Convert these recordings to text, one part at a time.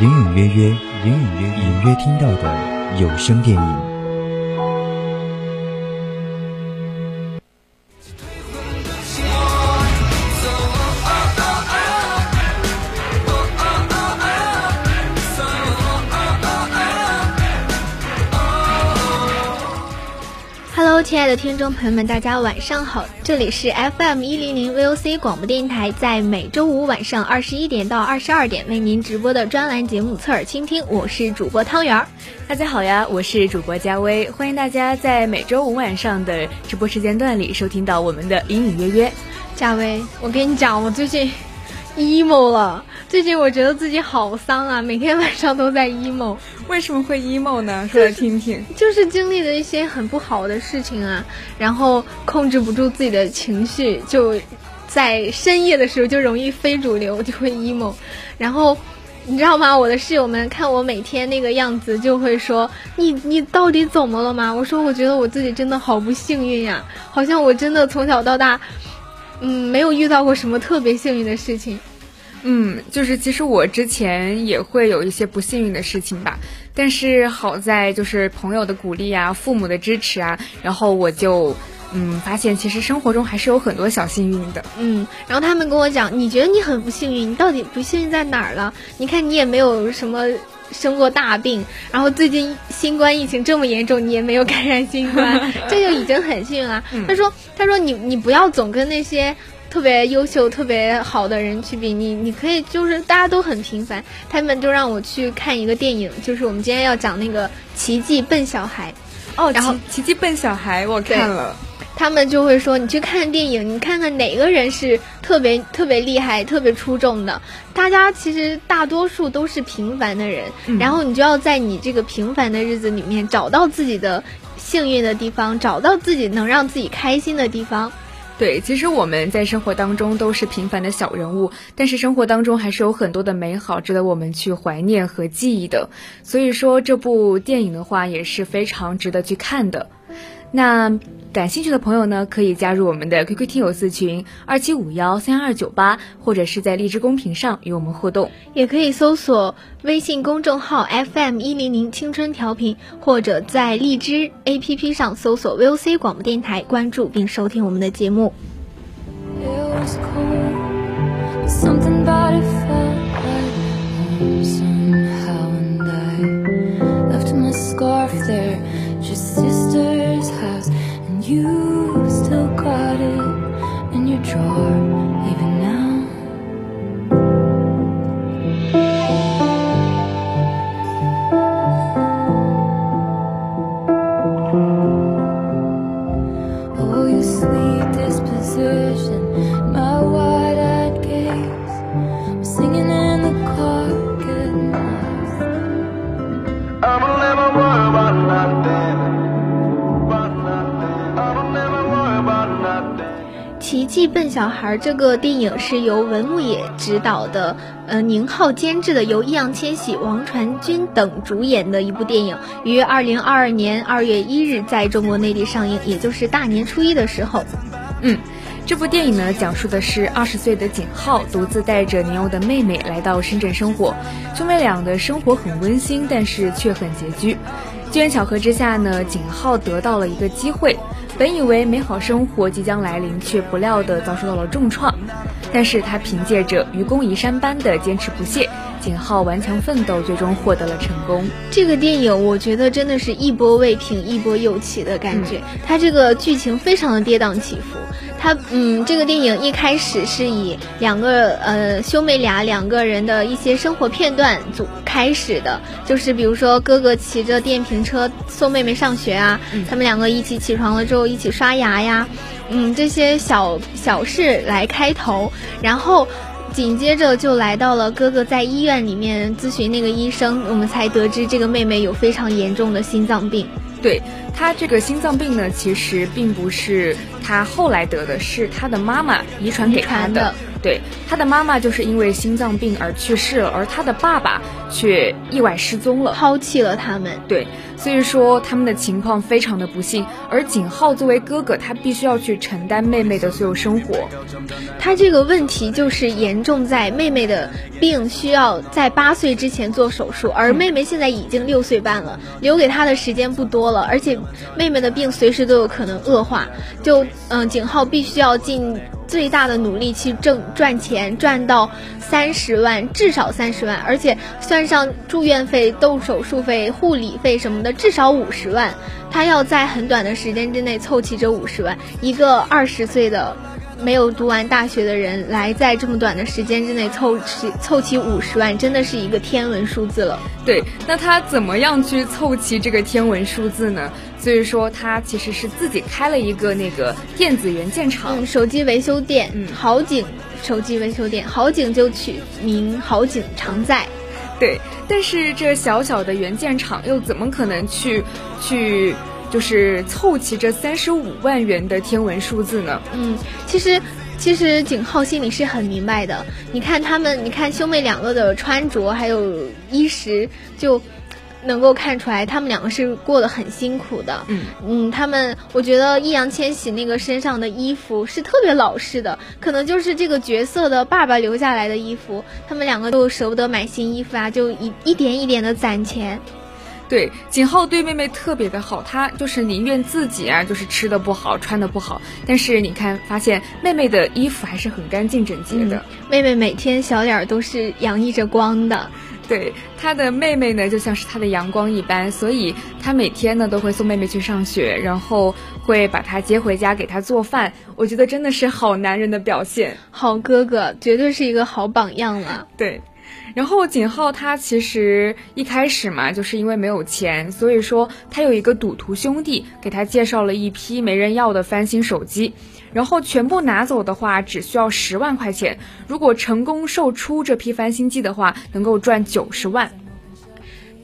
隐隐约约，隐隐约隐约听到的有声电影。爱的听众朋友们，大家晚上好！这里是 FM 一零零 VOC 广播电台，在每周五晚上二十一点到二十二点为您直播的专栏节目《侧耳倾听》，我是主播汤圆儿。大家好呀，我是主播佳薇，欢迎大家在每周五晚上的直播时间段里收听到我们的隐隐约约。佳薇，我跟你讲，我最近 emo 了。最近我觉得自己好丧啊，每天晚上都在 emo。为什么会 emo 呢？说来听听。就是经历了一些很不好的事情啊，然后控制不住自己的情绪，就在深夜的时候就容易非主流，就会 emo。然后你知道吗？我的室友们看我每天那个样子，就会说：“你你到底怎么了吗？”我说：“我觉得我自己真的好不幸运呀，好像我真的从小到大，嗯，没有遇到过什么特别幸运的事情。”嗯，就是其实我之前也会有一些不幸运的事情吧，但是好在就是朋友的鼓励啊，父母的支持啊，然后我就嗯发现其实生活中还是有很多小幸运的。嗯，然后他们跟我讲，你觉得你很不幸运，你到底不幸运在哪儿了？你看你也没有什么生过大病，然后最近新冠疫情这么严重，你也没有感染新冠，这就已经很幸运了。他说，他说你你不要总跟那些。特别优秀、特别好的人去比你，你可以就是大家都很平凡。他们就让我去看一个电影，就是我们今天要讲那个《奇迹笨小孩》。哦，然后《奇迹笨小孩》我看了。他们就会说，你去看电影，你看看哪个人是特别特别厉害、特别出众的。大家其实大多数都是平凡的人，然后你就要在你这个平凡的日子里面找到自己的幸运的地方，找到自己能让自己开心的地方。对，其实我们在生活当中都是平凡的小人物，但是生活当中还是有很多的美好值得我们去怀念和记忆的。所以说，这部电影的话也是非常值得去看的。那感兴趣的朋友呢，可以加入我们的 QQ 听友四群二七五幺三二九八，或者是在荔枝公屏上与我们互动，也可以搜索微信公众号 FM 一零零青春调频，或者在荔枝 APP 上搜索 VOC 广播电台，关注并收听我们的节目。You still got it in your drawer 小孩这个电影是由文牧野执导的，呃，宁浩监制的，由易烊千玺、王传君等主演的一部电影，于二零二二年二月一日在中国内地上映，也就是大年初一的时候。嗯，这部电影呢，讲述的是二十岁的景浩独自带着年幼的妹妹来到深圳生活，兄妹俩的生活很温馨，但是却很拮据。机缘巧合之下呢，景浩得到了一个机会。本以为美好生活即将来临，却不料的遭受到了重创。但是他凭借着愚公移山般的坚持不懈，景浩顽强奋斗，最终获得了成功。这个电影我觉得真的是一波未平一波又起的感觉，它这个剧情非常的跌宕起伏。它嗯，这个电影一开始是以两个呃兄妹俩两个人的一些生活片段组开始的，就是比如说哥哥骑着电瓶车送妹妹上学啊，他们两个一起起床了之后一起刷牙呀，嗯，这些小小事来开头，然后紧接着就来到了哥哥在医院里面咨询那个医生，我们才得知这个妹妹有非常严重的心脏病。对他这个心脏病呢，其实并不是他后来得的，是他的妈妈遗传给他的。对，他的妈妈就是因为心脏病而去世了，而他的爸爸却意外失踪了，抛弃了他们。对，所以说他们的情况非常的不幸。而景浩作为哥哥，他必须要去承担妹妹的所有生活。他这个问题就是严重在妹妹的病需要在八岁之前做手术，而妹妹现在已经六岁半了，留给他的时间不多了，而且妹妹的病随时都有可能恶化。就嗯，景浩必须要尽。最大的努力去挣赚钱，赚到三十万，至少三十万，而且算上住院费、动手术费、护理费什么的，至少五十万。他要在很短的时间之内凑齐这五十万，一个二十岁的。没有读完大学的人来在这么短的时间之内凑齐凑齐五十万，真的是一个天文数字了。对，那他怎么样去凑齐这个天文数字呢？所以说他其实是自己开了一个那个电子元件厂，手机维修店，嗯，好景手机维修店，好景就取名好景常在。对，但是这小小的元件厂又怎么可能去去？就是凑齐这三十五万元的天文数字呢？嗯，其实其实景浩心里是很明白的。你看他们，你看兄妹两个的穿着还有衣食，就能够看出来他们两个是过得很辛苦的。嗯嗯，他们我觉得易烊千玺那个身上的衣服是特别老式的，可能就是这个角色的爸爸留下来的衣服。他们两个都舍不得买新衣服啊，就一一点一点的攒钱。对，景浩对妹妹特别的好，他就是宁愿自己啊，就是吃的不好，穿的不好，但是你看，发现妹妹的衣服还是很干净整洁的。妹妹每天小脸都是洋溢着光的，对，他的妹妹呢就像是他的阳光一般，所以他每天呢都会送妹妹去上学，然后会把她接回家给她做饭。我觉得真的是好男人的表现，好哥哥，绝对是一个好榜样了。对。然后景浩他其实一开始嘛，就是因为没有钱，所以说他有一个赌徒兄弟给他介绍了一批没人要的翻新手机，然后全部拿走的话只需要十万块钱，如果成功售出这批翻新机的话，能够赚九十万。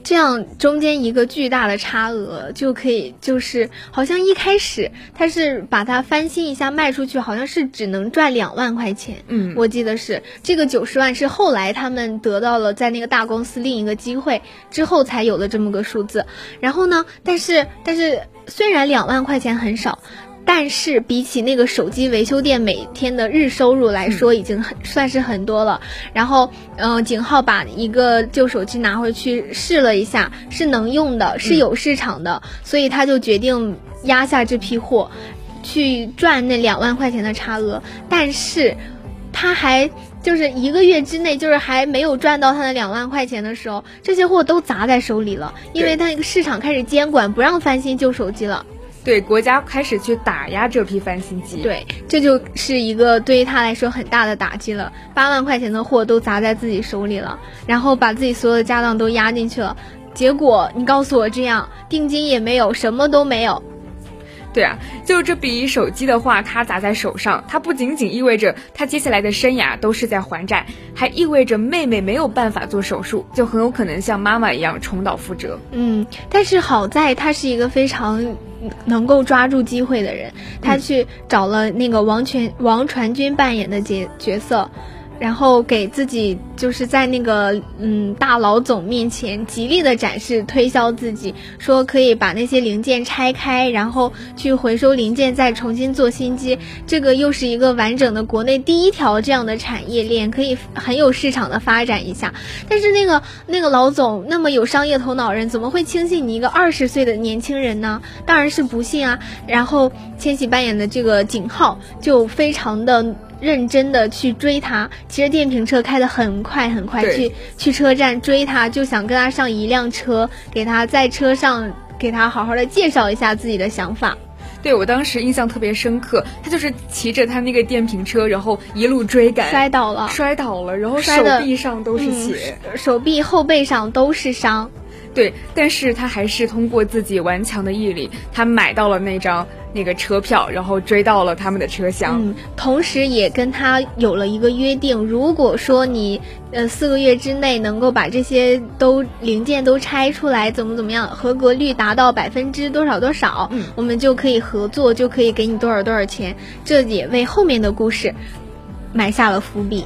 这样中间一个巨大的差额就可以，就是好像一开始他是把它翻新一下卖出去，好像是只能赚两万块钱。嗯，我记得是这个九十万是后来他们得到了在那个大公司另一个机会之后才有的这么个数字。然后呢，但是但是虽然两万块钱很少。但是比起那个手机维修店每天的日收入来说，已经很算是很多了。然后，嗯，景浩把一个旧手机拿回去试了一下，是能用的，是有市场的，所以他就决定压下这批货，去赚那两万块钱的差额。但是，他还就是一个月之内，就是还没有赚到他的两万块钱的时候，这些货都砸在手里了，因为他那个市场开始监管，不让翻新旧手机了。对国家开始去打压这批翻新机，对，这就是一个对于他来说很大的打击了。八万块钱的货都砸在自己手里了，然后把自己所有的家当都压进去了，结果你告诉我这样，定金也没有，什么都没有。对啊，就这笔手机的话，他砸在手上，它不仅仅意味着他接下来的生涯都是在还债，还意味着妹妹没有办法做手术，就很有可能像妈妈一样重蹈覆辙。嗯，但是好在他是一个非常。能够抓住机会的人，他去找了那个王全王传君扮演的角角色。然后给自己就是在那个嗯大老总面前极力的展示推销自己，说可以把那些零件拆开，然后去回收零件再重新做新机。这个又是一个完整的国内第一条这样的产业链，可以很有市场的发展一下。但是那个那个老总那么有商业头脑人，怎么会轻信你一个二十岁的年轻人呢？当然是不信啊。然后千玺扮演的这个景浩就非常的。认真的去追他，骑着电瓶车开的很快很快，去去车站追他，就想跟他上一辆车，给他在车上给他好好的介绍一下自己的想法。对我当时印象特别深刻，他就是骑着他那个电瓶车，然后一路追赶，摔倒了，摔倒了，然后手臂上都是血，手臂后背上都是伤。对，但是他还是通过自己顽强的毅力，他买到了那张那个车票，然后追到了他们的车厢。嗯，同时也跟他有了一个约定，如果说你呃四个月之内能够把这些都零件都拆出来，怎么怎么样，合格率达到百分之多少多少，嗯，我们就可以合作，就可以给你多少多少钱。这也为后面的故事埋下了伏笔。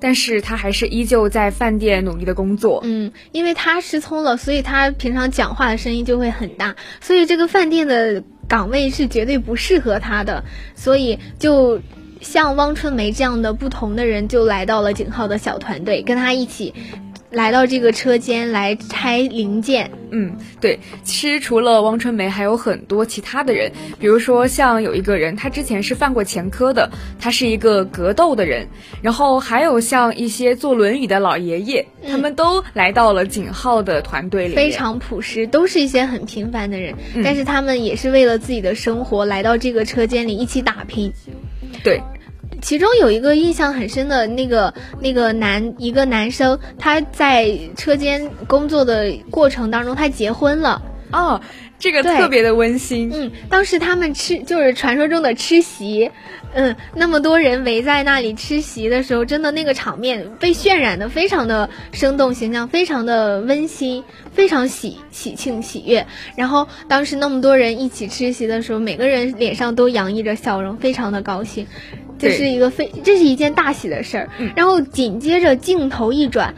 但是他还是依旧在饭店努力的工作。嗯，因为他失聪了，所以他平常讲话的声音就会很大，所以这个饭店的岗位是绝对不适合他的。所以就像汪春梅这样的不同的人，就来到了景浩的小团队，跟他一起。来到这个车间来拆零件，嗯，对。其实除了汪春梅，还有很多其他的人，比如说像有一个人，他之前是犯过前科的，他是一个格斗的人。然后还有像一些坐轮椅的老爷爷，他们都来到了景浩的团队里。非常朴实，都是一些很平凡的人，但是他们也是为了自己的生活来到这个车间里一起打拼。对。其中有一个印象很深的那个那个男一个男生，他在车间工作的过程当中，他结婚了哦，这个特别的温馨。嗯，当时他们吃就是传说中的吃席，嗯，那么多人围在那里吃席的时候，真的那个场面被渲染的非常的生动形象，非常的温馨，非常喜喜庆喜悦。然后当时那么多人一起吃席的时候，每个人脸上都洋溢着笑容，非常的高兴。这是一个非，这是一件大喜的事儿。然后紧接着镜头一转，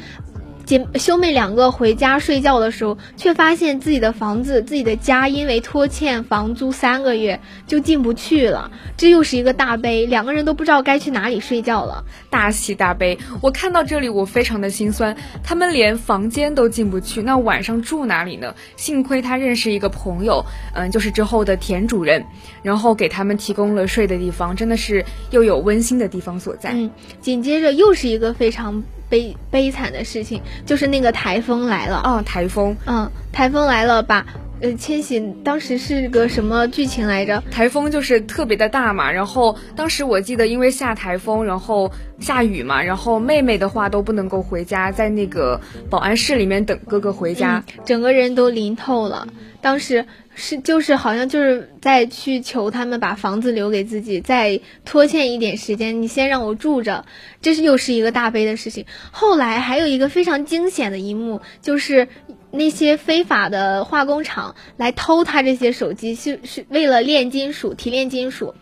姐兄妹两个回家睡觉的时候，却发现自己的房子、自己的家因为拖欠房租三个月就进不去了。这又是一个大悲，两个人都不知道该去哪里睡觉了。大喜大悲，我看到这里我非常的心酸，他们连房间都进不去，那晚上住哪里呢？幸亏他认识一个朋友，嗯，就是之后的田主任。然后给他们提供了睡的地方，真的是又有温馨的地方所在。嗯，紧接着又是一个非常悲悲惨的事情，就是那个台风来了。啊，台风，嗯，台风来了，把呃千玺当时是个什么剧情来着？台风就是特别的大嘛，然后当时我记得因为下台风，然后下雨嘛，然后妹妹的话都不能够回家，在那个保安室里面等哥哥回家，整个人都淋透了。当时。是，就是好像就是在去求他们把房子留给自己，再拖欠一点时间，你先让我住着，这是又是一个大悲的事情。后来还有一个非常惊险的一幕，就是那些非法的化工厂来偷他这些手机，是是为了炼金属、提炼金属，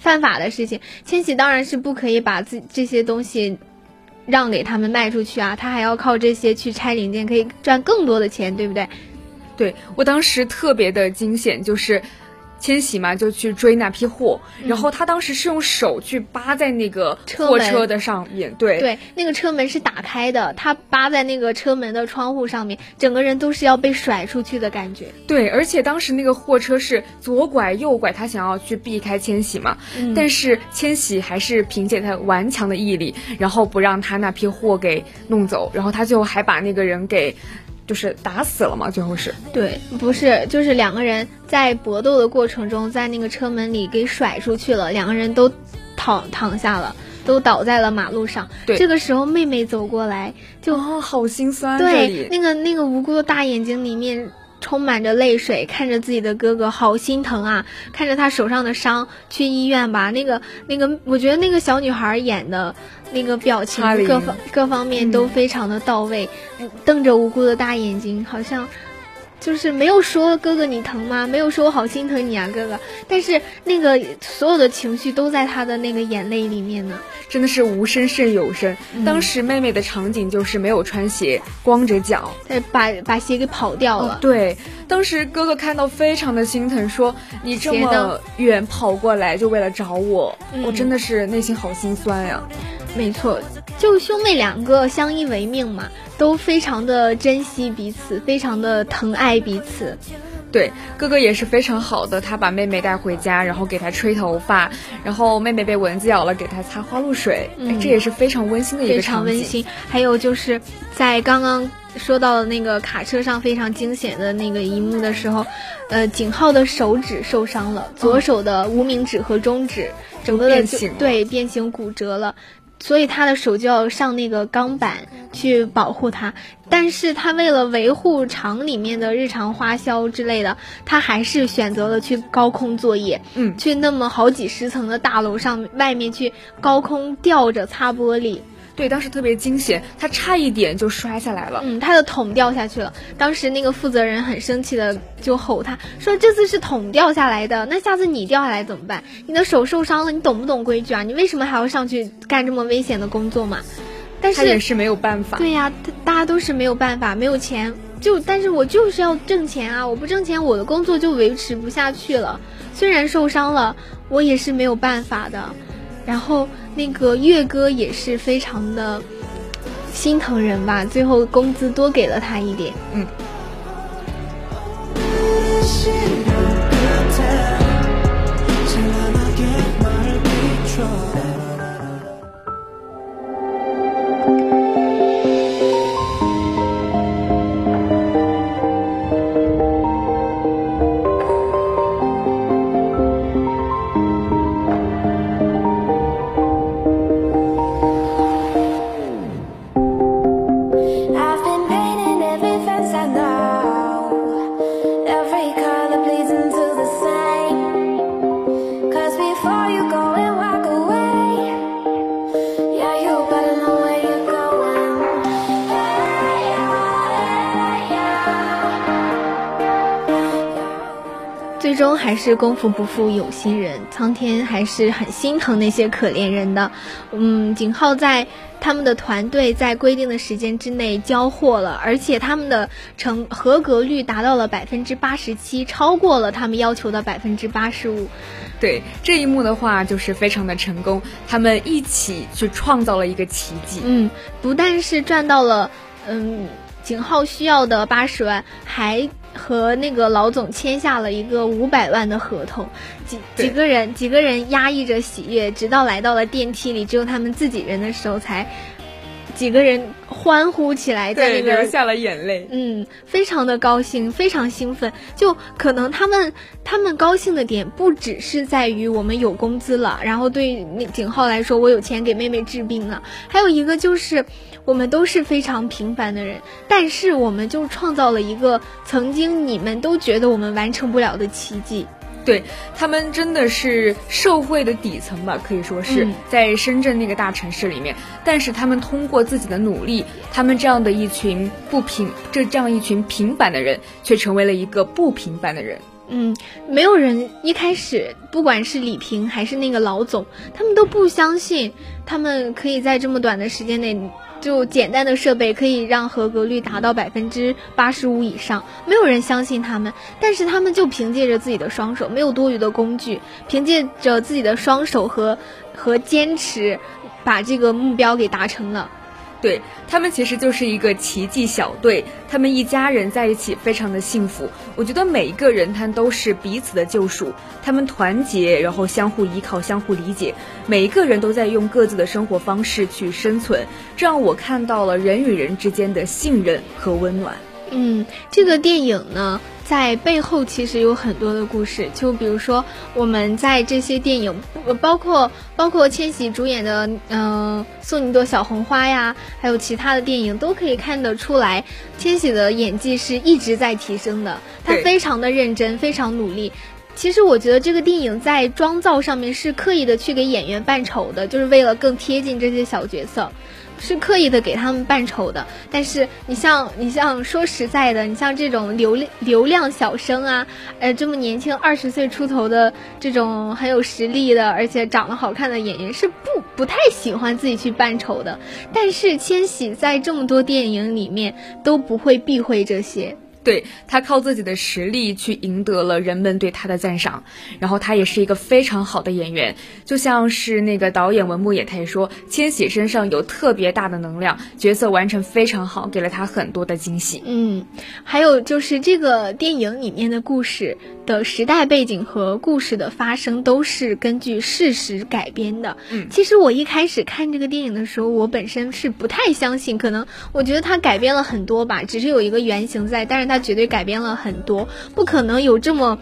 犯法的事情。千玺当然是不可以把自这些东西让给他们卖出去啊，他还要靠这些去拆零件，可以赚更多的钱，对不对？对我当时特别的惊险，就是千玺嘛就去追那批货，然后他当时是用手去扒在那个货车的上面，对对，那个车门是打开的，他扒在那个车门的窗户上面，整个人都是要被甩出去的感觉。对，而且当时那个货车是左拐右拐，他想要去避开千玺嘛，但是千玺还是凭借他顽强的毅力，然后不让他那批货给弄走，然后他最后还把那个人给。就是打死了嘛，最后是对，不是，就是两个人在搏斗的过程中，在那个车门里给甩出去了，两个人都躺躺下了，都倒在了马路上。对，这个时候妹妹走过来，就好心酸。对，那个那个无辜的大眼睛里面充满着泪水，看着自己的哥哥，好心疼啊！看着他手上的伤，去医院吧。那个那个，我觉得那个小女孩演的。那个表情各方各方面都非常的到位，瞪着无辜的大眼睛，好像就是没有说哥哥你疼吗？没有说我好心疼你啊，哥哥。但是那个所有的情绪都在他的那个眼泪里面呢，真的是无声胜有声。当时妹妹的场景就是没有穿鞋，光着脚，把把鞋给跑掉了。对，当时哥哥看到非常的心疼，说你这么远跑过来就为了找我，我真的是内心好心酸呀。没错，就兄妹两个相依为命嘛，都非常的珍惜彼此，非常的疼爱彼此。对，哥哥也是非常好的，他把妹妹带回家，然后给她吹头发，然后妹妹被蚊子咬了，给她擦花露水，这也是非常温馨的一个场景。非常温馨。还有就是在刚刚说到的那个卡车上非常惊险的那个一幕的时候，呃，景浩的手指受伤了，左手的无名指和中指整个的对变形骨折了。所以他的手就要上那个钢板去保护他，但是他为了维护厂里面的日常花销之类的，他还是选择了去高空作业，嗯，去那么好几十层的大楼上外面去高空吊着擦玻璃。对，当时特别惊险，他差一点就摔下来了。嗯，他的桶掉下去了。当时那个负责人很生气的就吼他说：“这次是桶掉下来的，那下次你掉下来怎么办？你的手受伤了，你懂不懂规矩啊？你为什么还要上去干这么危险的工作嘛？”但是他也是没有办法。对呀，大家都是没有办法，没有钱就，但是我就是要挣钱啊！我不挣钱，我的工作就维持不下去了。虽然受伤了，我也是没有办法的。然后那个岳哥也是非常的心疼人吧，最后工资多给了他一点，嗯。还是功夫不负有心人，苍天还是很心疼那些可怜人的。嗯，景浩在他们的团队在规定的时间之内交货了，而且他们的成合格率达到了百分之八十七，超过了他们要求的百分之八十五。对这一幕的话，就是非常的成功，他们一起去创造了一个奇迹。嗯，不但是赚到了，嗯，景浩需要的八十万，还。和那个老总签下了一个五百万的合同，几几个人几个人压抑着喜悦，直到来到了电梯里，只有他们自己人的时候，才几个人欢呼起来，在那个流下了眼泪，嗯，非常的高兴，非常兴奋。就可能他们他们高兴的点不只是在于我们有工资了，然后对那景浩来说，我有钱给妹妹治病了，还有一个就是。我们都是非常平凡的人，但是我们就创造了一个曾经你们都觉得我们完成不了的奇迹。对他们真的是社会的底层吧，可以说是在深圳那个大城市里面，但是他们通过自己的努力，他们这样的一群不平，这这样一群平凡的人，却成为了一个不平凡的人。嗯，没有人一开始，不管是李平还是那个老总，他们都不相信他们可以在这么短的时间内。就简单的设备可以让合格率达到百分之八十五以上，没有人相信他们，但是他们就凭借着自己的双手，没有多余的工具，凭借着自己的双手和和坚持，把这个目标给达成了。对他们其实就是一个奇迹小队，他们一家人在一起非常的幸福。我觉得每一个人他都是彼此的救赎，他们团结，然后相互依靠，相互理解，每一个人都在用各自的生活方式去生存，这让我看到了人与人之间的信任和温暖。嗯，这个电影呢。在背后其实有很多的故事，就比如说我们在这些电影，包括包括千玺主演的嗯《送你一朵小红花》呀，还有其他的电影，都可以看得出来，千玺的演技是一直在提升的，他非常的认真，非常努力。其实我觉得这个电影在妆造上面是刻意的去给演员扮丑的，就是为了更贴近这些小角色。是刻意的给他们扮丑的，但是你像你像说实在的，你像这种流流量小生啊，呃，这么年轻二十岁出头的这种很有实力的，而且长得好看的演员是不不太喜欢自己去扮丑的。但是千玺在这么多电影里面都不会避讳这些。对他靠自己的实力去赢得了人们对他的赞赏，然后他也是一个非常好的演员，就像是那个导演文牧野，他也说千玺身上有特别大的能量，角色完成非常好，给了他很多的惊喜。嗯，还有就是这个电影里面的故事的时代背景和故事的发生都是根据事实改编的。嗯，其实我一开始看这个电影的时候，我本身是不太相信，可能我觉得他改编了很多吧，只是有一个原型在，但是。他绝对改变了很多，不可能有这么。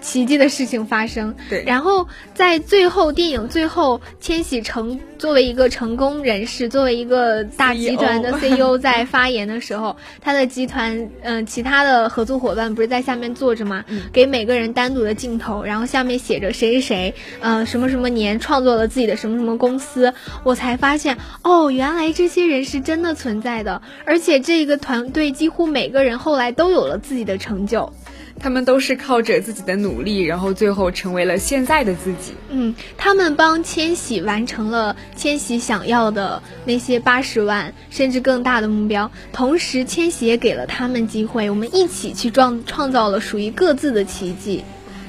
奇迹的事情发生，对。然后在最后电影最后，千玺成作为一个成功人士，作为一个大集团的 CEO，在发言的时候，他的集团嗯其他的合作伙伴不是在下面坐着吗？给每个人单独的镜头，然后下面写着谁谁谁，呃什么什么年创作了自己的什么什么公司，我才发现哦，原来这些人是真的存在的，而且这个团队几乎每个人后来都有了自己的成就。他们都是靠着自己的努力，然后最后成为了现在的自己。嗯，他们帮千玺完成了千玺想要的那些八十万甚至更大的目标，同时千玺也给了他们机会，我们一起去创创造了属于各自的奇迹。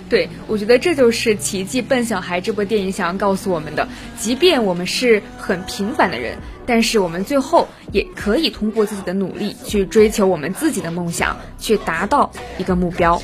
对，我觉得这就是《奇迹笨小孩》这部电影想要告诉我们的。即便我们是很平凡的人，但是我们最后也可以通过自己的努力去追求我们自己的梦想，去达到一个目标。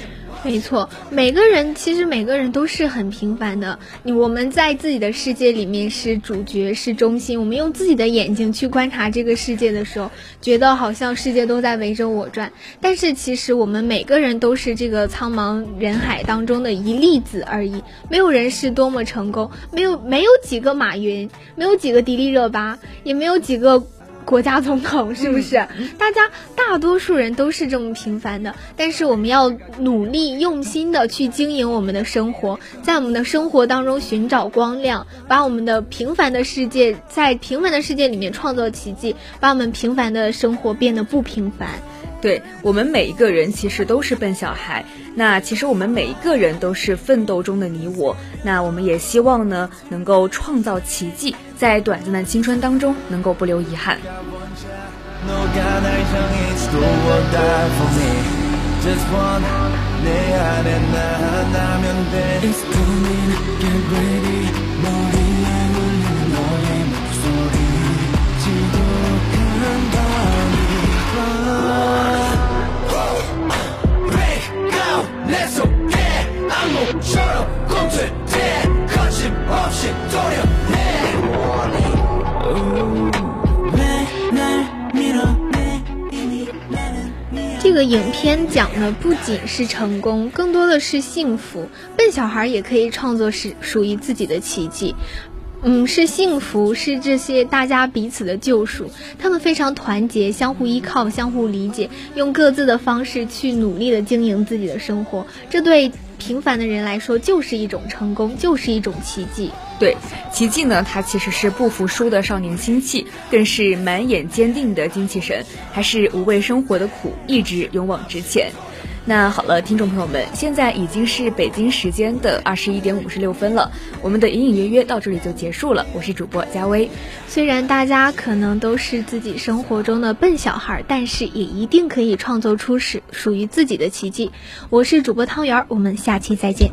没错，每个人其实每个人都是很平凡的。我们在自己的世界里面是主角，是中心。我们用自己的眼睛去观察这个世界的时候，觉得好像世界都在围着我转。但是其实我们每个人都是这个苍茫人海当中的一粒子而已。没有人是多么成功，没有没有几个马云，没有几个迪丽热巴，也没有几个。国家总统是不是？大家大多数人都是这么平凡的，但是我们要努力用心的去经营我们的生活，在我们的生活当中寻找光亮，把我们的平凡的世界在平凡的世界里面创造奇迹，把我们平凡的生活变得不平凡。对我们每一个人其实都是笨小孩，那其实我们每一个人都是奋斗中的你我，那我们也希望呢能够创造奇迹，在短暂的青春当中能够不留遗憾。个影片讲的不仅是成功，更多的是幸福。笨小孩也可以创作是属于自己的奇迹。嗯，是幸福，是这些大家彼此的救赎。他们非常团结，相互依靠，相互理解，用各自的方式去努力的经营自己的生活。这对平凡的人来说，就是一种成功，就是一种奇迹。对，奇迹呢，他其实是不服输的少年心气，更是满眼坚定的精气神，还是无畏生活的苦，一直勇往直前。那好了，听众朋友们，现在已经是北京时间的二十一点五十六分了，我们的隐隐约约到这里就结束了。我是主播佳薇。虽然大家可能都是自己生活中的笨小孩，但是也一定可以创作出属属于自己的奇迹。我是主播汤圆，我们下期再见。